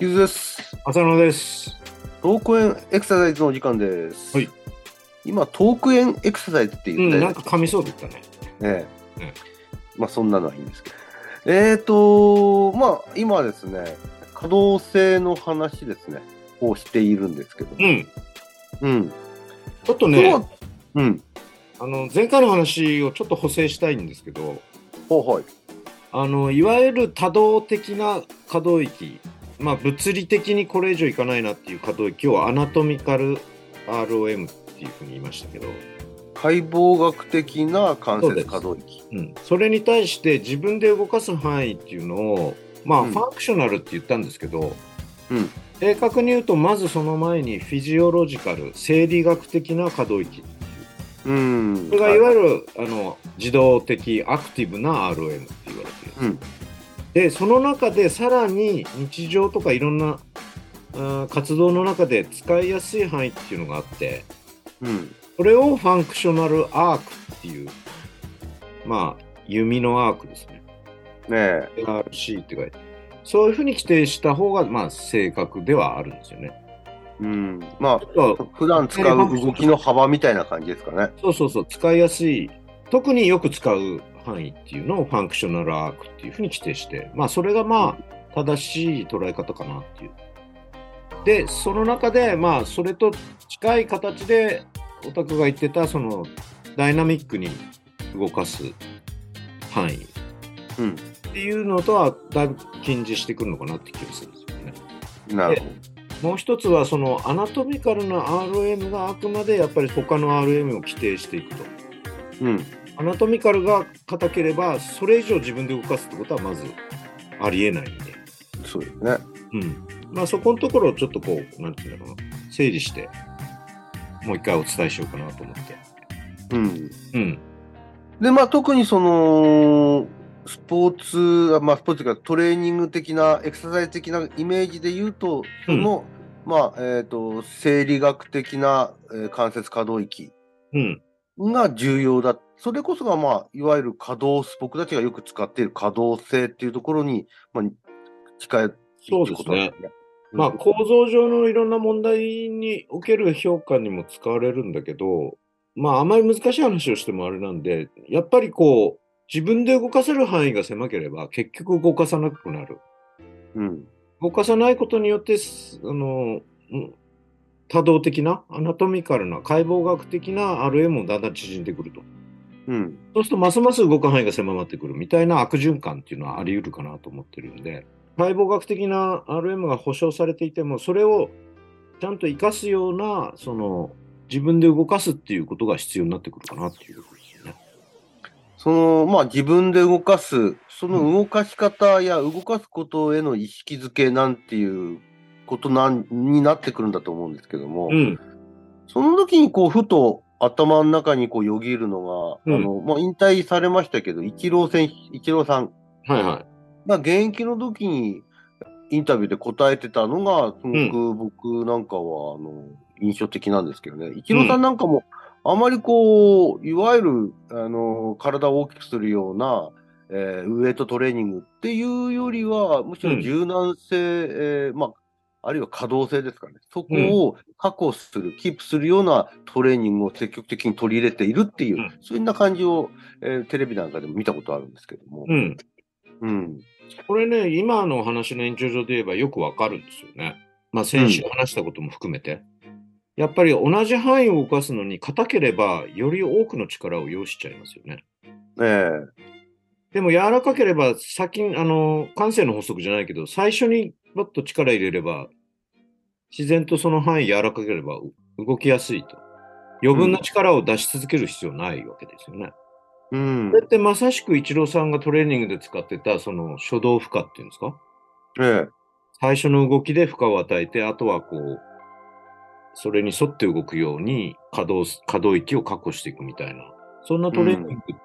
ゆずです。浅野です。トークエンエクササイズのお時間です。はい。今、トークエンエクササイズってうん、言って、なんか噛みそうだったね。ええうんまあ、そんなのはいいんですけど。えーと、まあ、今ですね、可動性の話ですね、をしているんですけど。うん。うん。ちょっとね、そううん。あの、前回の話をちょっと補正したいんですけど、ほうはい。あの、いわゆる多動的な可動域、まあ、物理的にこれ以上いかないなっていう可動域をアナトミカル ROM っていうふうに言いましたけど、解剖学的な関節可動域。うん、それに対して自分で動かす範囲っていうのを、まあ、うんファンクショナルって言ったんですけど、うん。正確に言うと、まずその前にフィジオロジカル、生理学的な可動域。うん。これがいわゆる、あの自動的アクティブな ROM って言われてるんです。うん。で、その中でさらに日常とかいろんな活動の中で使いやすい範囲っていうのがあって、うん。それをファンクショナルアークっていう、まあ、弓のアークですね。ねえ。RC って書いて。そういうふうに規定した方が、まあ、正確ではあるんですよね。うん。まあ、普段使う動きの幅みたいな感じですかね。そうそうそう、使いやすい、特によく使う範囲っていうのをファンクショナルアークっていうふうに規定して、まあ、それがまあ、正しい捉え方かなっていう。で、その中で、まあ、それと近い形で、オタクが言ってた、その、ダイナミックに動かす範囲っうん。ていうのとは、だいぶ近似してくるのかなって気がするんですよね。なるほど。もう一つは、その、アナトミカルな RM があくまでやっぱり他の RM を規定していくと。うん。アナトミカルが硬ければ、それ以上自分で動かすってことはまずありえないんで。そうですね。うん。まあそこのところをちょっとこう、なんていうんだろうな、整理して、もう一回お伝えしようかなと思って。うん。うん。で、まあ、特にその、スポーツ、あまあ、スポーツというかトレーニング的な、エクササイズ的なイメージで言うと、その、まあ、えっ、と、生理学的な、えー関節可動域うん。が重要だ。それこそが、まあ、いわゆる可動、僕たちがよく使っている可動性っていうところに、まあ、近いってそうですことなんね。まあ構造上のいろんな問題における評価にも使われるんだけど、まああまり難しい話をしてもあれなんで、やっぱりこう、自分で動かせる範囲が狭ければ結局動かさなくなる。うん。動かさないことによって、すあの、うん多動的な、アナトミカルな、解剖学的な RM もだんだん縮んでくると。うん。そうすると、ますます動く範囲が狭まってくるみたいな悪循環っていうのはあり得るかなと思ってるんで、解剖学的な RM が保証されていても、それをちゃんと活かすような、その、自分で動かすっていうことが必要になってくるかなっていうことですよね。その、まあ、自分で動かす、その動かし方や動かすことへの意識づけなんていうことなんになってくるんだと思うんですけども、うん。その時にこう、ふと頭の中にこう、よぎるのが、うんあの、まあ、引退されましたけど、イチロー選手、イチローさんはいはい。が現役の時にインタビューで答えてたのが、すごく僕なんかは、あの、印象的なんですけどね。イチローさんなんかも、あまりこう、いわゆる、あの、体を大きくするような、えーウエイトトレーニングっていうよりは、むしろ柔軟性、えーまあ、あるいは可動性ですかね。そこを確保する、キープするようなトレーニングを積極的に取り入れているっていう、うんそういうような感じを、えーテレビなんかでも見たことあるんですけども。うん。うん。これね、今の話の延長上で言えばよくわかるんですよね。まあ先週話したことも含めて。やっぱり同じ範囲を動かすのに硬ければより多くの力を要しちゃいますよね。えでも柔らかければ先に、あの、感性の法則じゃないけど、最初にバッと力入れれば、自然とその範囲柔らかければう動きやすいと。余分な力を出し続ける必要ないわけですよね。えうんこれってまさしくイチローさんがトレーニングで使ってた、その初動負荷っていうんですか？ええ最初の動きで負荷を与えて、あとはこう、それに沿って動くように可動す、可動域を確保していくみたいな、そんなトレーニングっ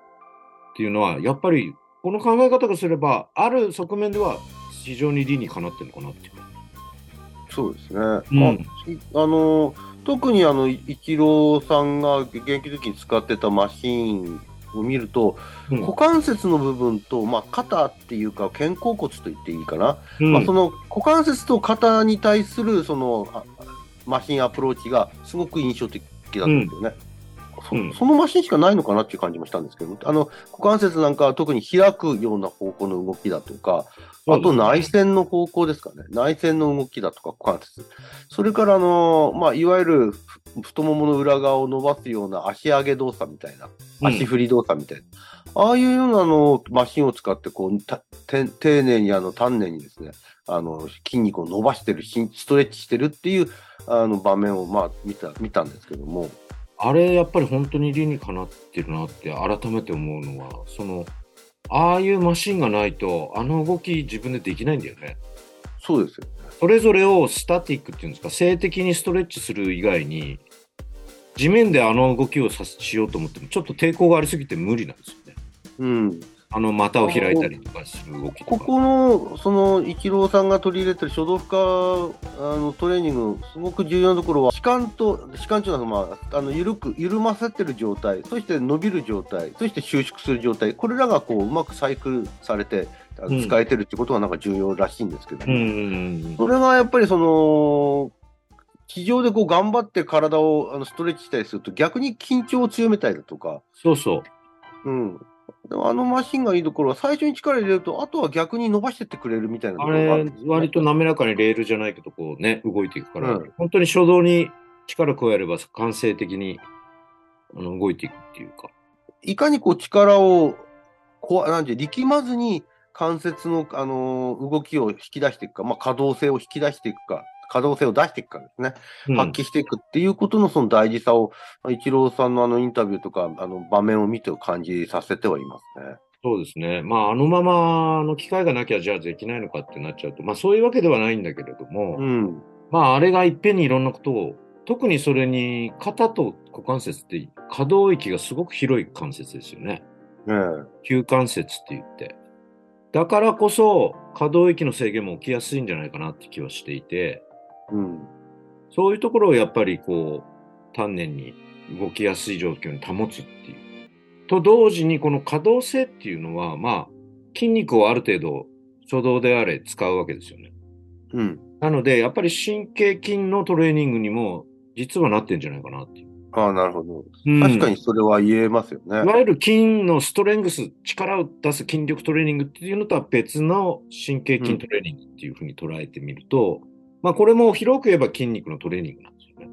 ていうのは、やっぱり、この考え方がすれば、ある側面では非常に理にかなってるのかなっていう。そうですね。うんあの、特にあの、イチローさんが現役時に使ってたマシーンを見ると、うん股関節の部分と、まあ、肩っていうか、肩甲骨と言っていいかな。うんまあ、その股関節と肩に対するそのあマシンアプローチがすごく印象的だったんですよね。そうん。そのマシンしかないのかなっていう感じもしたんですけど、あの股関節なんかは特に開くような方向の動きだとか、あと内旋の方向ですかね、内旋の動きだとか、股関節、それからあの、まあ、いわゆるふ太ももの裏側を伸ばすような足上げ動作みたいな、うん。足振り動作みたいな、ああいうようなあのマシンを使ってこう丁寧にあの丹念にですねあの筋肉を伸ばしてるしストレッチしてるっていうあの場面をまあ見た見たんですけども、あれ、やっぱり本当に理にかなってるなって改めて思うのは、その、ああいうマシンがないと、あの動き自分でできないんだよね。そうですよ。それぞれをスタティックっていうんですか、静的にストレッチする以外に、地面であの動きをさしようと思っても、ちょっと抵抗がありすぎて無理なんですよね。うん、あの股を開いたりとかする動き。ここのそのイチローさんが取り入れてる書道負荷あのトレーニング、すごく重要なところは、弛緩と、弛緩というのは、まあ、あの緩く、緩ませてる状態、そして伸びる状態、そして収縮する状態、これらがこううまくサイクルされて、使えてるってことがなんか重要らしいんですけども、うんうんうんそれがやっぱりその、地上でこう頑張って体をあのストレッチしたりすると、逆に緊張を強めたりだとか、そうそう。うん。でもあのマシンがいいところは、最初に力入れると、あとは逆に伸ばしてってくれるみたいなとあれ割と滑らかにレールじゃないけど、こうね、動いていくから、うん。本当に初動に力加えれば感性的にあの動いていくっていうか。いかにこう力をこうなんて力まずに関節の、あのー動きを引き出していくか、まあ、可動性を引き出していくか、可動性を出していくかですね、うん発揮していくっていうことのその大事さを、イチローさんのあのインタビューとか、あの場面を見て感じさせてはいますね。そうですね。まあ、あのままの機会がなきゃ、じゃあできないのかってなっちゃうと、まあ、そういうわけではないんだけれども、うん。まあ、あれがいっぺんにいろんなことを、特にそれに肩と股関節って可動域がすごく広い関節ですよね。ね急関節って言って。だからこそ、可動域の制限も起きやすいんじゃないかなって気はしていて、え。うん。そういうところをやっぱりこう、丹念に動きやすい状況に保つっていう。と同時に、この可動性っていうのは、まあ、筋肉をある程度、初動であれ使うわけですよね。うん。なので、やっぱり神経筋のトレーニングにも、実はなってんじゃないかなっていう。ああ、なるほど。うん確かにそれは言えますよね。いわゆる筋のストレングス、力を出す筋力トレーニングっていうのとは別の神経筋トレーニングっていうふうに捉えてみると、まあこれも広く言えば筋肉のトレーニングなんですよね。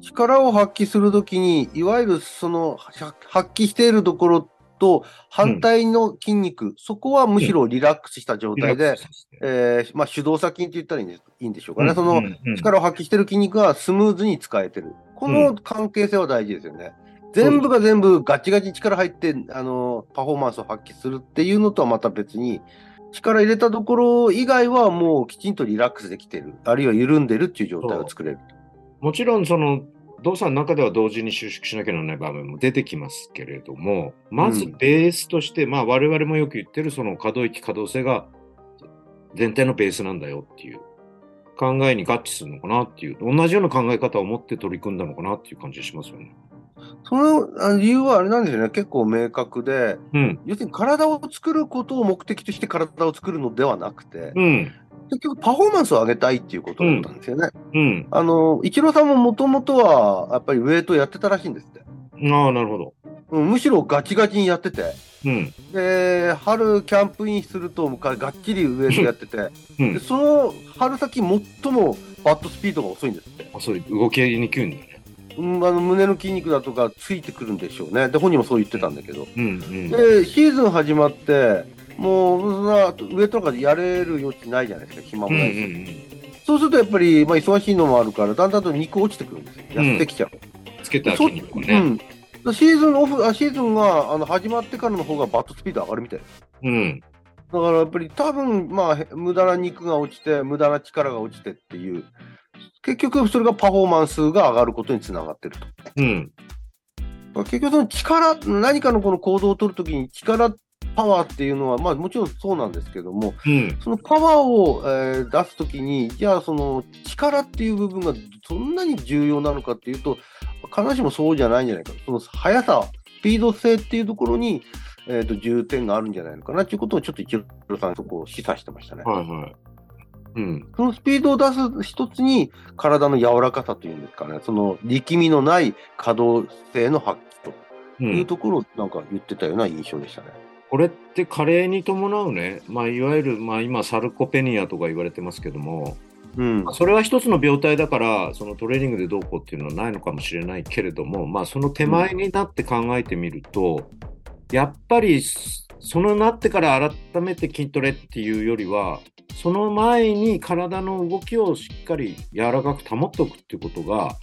力を発揮するときに、いわゆるそのは発揮しているところと反対の筋肉、そこはむしろリラックスした状態でえーまあ、手動作筋って言ったらいいんでしょうかね。そのうんうん力を発揮している筋肉がスムーズに使えてる。この関係性は大事ですよね。全部が全部ガチガチに力入って、あの、パフォーマンスを発揮するっていうのとはまた別に、力入れたところ以外はもうきちんとリラックスできてる。あるいは緩んでるっていう状態を作れる。もちろんその動作の中では同時に収縮しなきゃならない場面も出てきますけれども、まずベースとして、まあ我々もよく言ってるその可動域可動性が全体のベースなんだよっていう考えに合致するのかなっていう、同じような考え方を持って取り組んだのかなっていう感じがしますよね。その理由はあれなんですよね。結構明確で、うん。要するに体を作ることを目的として体を作るのではなくて、うん。結局パフォーマンスを上げたいっていうことだったんですよね。うん。あの、イチローさんももともとは、やっぱりウェイトやってたらしいんですって。ああ、なるほど。うん、むしろガチガチにやってて。うん。で、春キャンプインすると、ががっちりウェイトやってて、うんで。その春先最もバットスピードが遅いんですって。あそういう動きにくいんだよね。うん、あの胸の筋肉だとかついてくるんでしょうね。で、本人もそう言ってたんだけど。うん。うん。で、シーズン始まって、もう、そんな、ウェイトなんかやれる余地ないじゃないですか、暇うん。うもん。うないし。ん。そうするとやっぱり、まあ、忙しいのもあるから、だんだんと肉落ちてくるんですよ。痩せてきちゃう。つけたそ筋肉がね。うん。シーズンオフ、あシーズンがあの始まってからの方がバットスピード上がるみたいです。うん。だからやっぱり多分、まあ、へ無駄な肉が落ちて、無駄な力が落ちてっていう、結局それがパフォーマンスが上がることにつながってると。うん。結局その力、何かのこの行動を取るときに力パワーっていうのは、まあもちろんそうなんですけども、うん。そのパワーを、えー出すときに、じゃあその力っていう部分がそんなに重要なのかっていうと、必ずしもそうじゃないんじゃないか。その速さ、スピード性っていうところに、えー、と重点があるんじゃないのかなっていうことをちょっと一郎さんそこを示唆してましたね。はいはい。うん。そのスピードを出す一つに体の柔らかさというんですかね、その力みのない可動性の発揮とう。いうんところをなんか言ってたような印象でしたね。これって加齢に伴うね、まあ、いわゆる、まあ、今、サルコペニアとか言われてますけども、うんまあ。それは一つの病態だから、そのトレーニングでどうこうっていうのはないのかもしれないけれども、まあ、その手前になって考えてみると、やっぱり、そのなってから改めて筋トレっていうよりは、その前に体の動きをしっかり柔らかく保っておくっていうことが、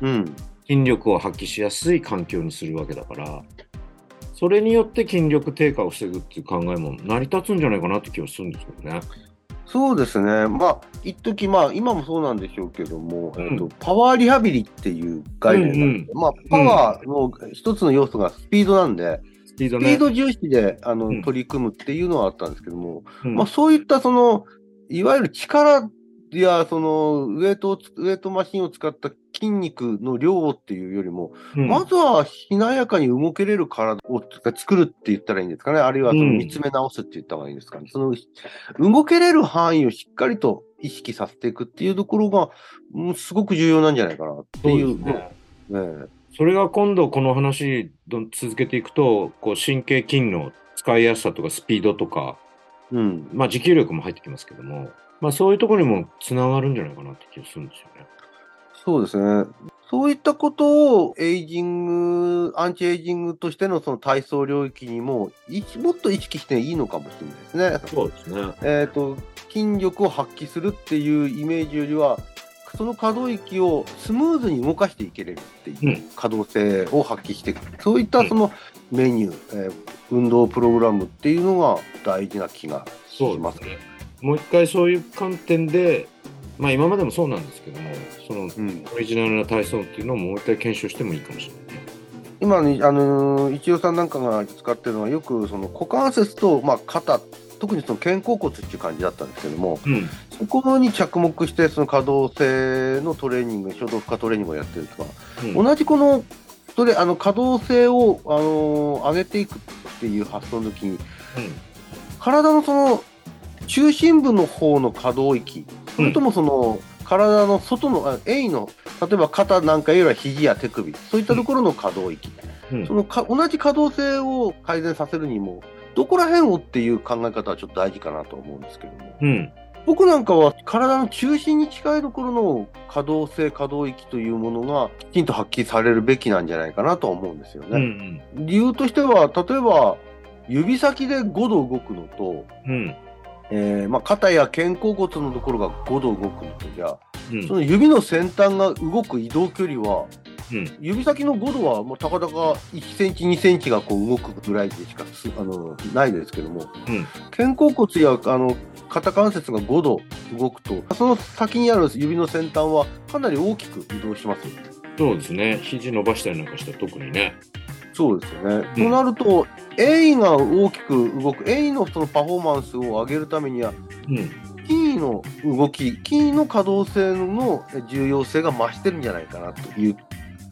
うん。筋力を発揮しやすい環境にするわけだから、それによって筋力低下を防ぐっていう考えも成り立つんじゃないかなって気がするんですけどね。そうですね。まあ、一時まあ、今もそうなんでしょうけども、うんえっと、パワーリハビリっていう概念なんで、まあ、パワーの一つの要素がスピードなんで、スピードね。スピード重視で、あの、うん取り組むっていうのはあったんですけども、うんまあ、そういったその、いわゆる力や、その、ウエイトウエイトマシンを使った筋肉の量っていうよりも、うんまずはしなやかに動けれる体を作るって言ったらいいんですかね。あるいはそのうん見つめ直すって言った方がいいんですかね。その動けれる範囲をしっかりと意識させていくっていうところが、うんすごく重要なんじゃないかなっていう。そうねねそれが今度この話続けていくと、こう神経筋の使いやすさとかスピードとか、うん。まあ持久力も入ってきますけども、まあそういうところにもつながるんじゃないかなって気がするんですよね。そうですね。そういったことをエイジング、アンチエイジングとしてのその体操領域にも、いもっと意識していいのかもしれないですね。そうですね。えっ、と、筋力を発揮するっていうイメージよりは、その可動域をスムーズに動かしていけれるっていううん可動性を発揮していく。そういったそのメニュー、えー運動プログラムっていうのが大事な気がしますす。ね。もう一回そういう観点で、まあ今までもそうなんですけども、そのうん、オリジナルな体操っていうのをもう一回検証してもいいかもしれないね。今に、あのー、一応さんなんかが使ってるのは、よくその股関節と、まあ、肩、特にその肩甲骨っていう感じだったんですけども、うん。そこに着目して、その可動性のトレーニング、衝動負荷トレーニングをやってるとか、うん。同じこの、それ、あの、可動性を、あのー上げていくっていう発想の時に、体のその、中心部の方の可動域、それともその、体の外の、あ鋭意の、例えば肩なんかよりは肘や手首、そういったところの可動域、うん。そのか同じ可動性を改善させるにも、どこら辺をっていう考え方はちょっと大事かなと思うんですけども。うん。僕なんかは体の中心に近いところの可動性、可動域というものがきちんと発揮されるべきなんじゃないかなとは思うんですようん。ね。理由としては、例えば指先で5度動くのと、うん。えーまあ、肩や肩甲骨のところが5度動くのとじゃ、うん。その指の先端が動く移動距離は、うん。指先の5度はもうたかだか1センチ、2センチがこう動くぐらいでしかすあのないですけども、うん肩甲骨やあの肩関節が5度動くと、その先にある指の先端はかなり大きく移動しますよね。そうですね。肘伸ばしたりなんかしたら特にね。そうですよね。うんとなると、鋭意が大きく動く、鋭意のそのパフォーマンスを上げるためには、うん。筋の動き、筋の可動性の重要性が増してるんじゃないかなという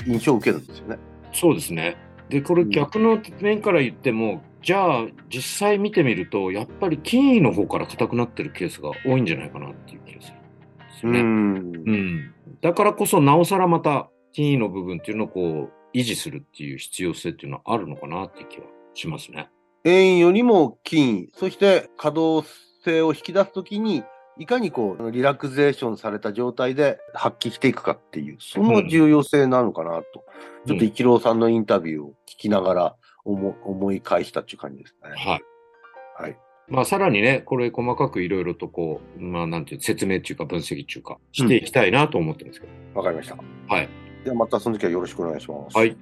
印象を受けるんですよね。そうですね。で、これ逆の面から言っても、じゃあ実際見てみると、やっぱり筋の方から硬くなってるケースが多いんじゃないかなっていう気がするんですよね。んうん。だからこそ、なおさらまた筋の部分っていうのをこう、維持するっていう必要性っていうのはあるのかなっていう気はしますね。円よりも筋、そして可動性を引き出すときに、いかにこう、リラクゼーションされた状態で発揮していくかっていう、その重要性なのかなと、ちょっと一郎さんのインタビューを聞きながら思思い返したっていう感じですね。はい。はい。まあ、さらにね、これ細かくいろいろとこう、まあ、なんていう、説明っていうか分析っていうか、していきたいなと思ってますけど。わかりました。はい。ではまたその時はよろしくお願いします。はい。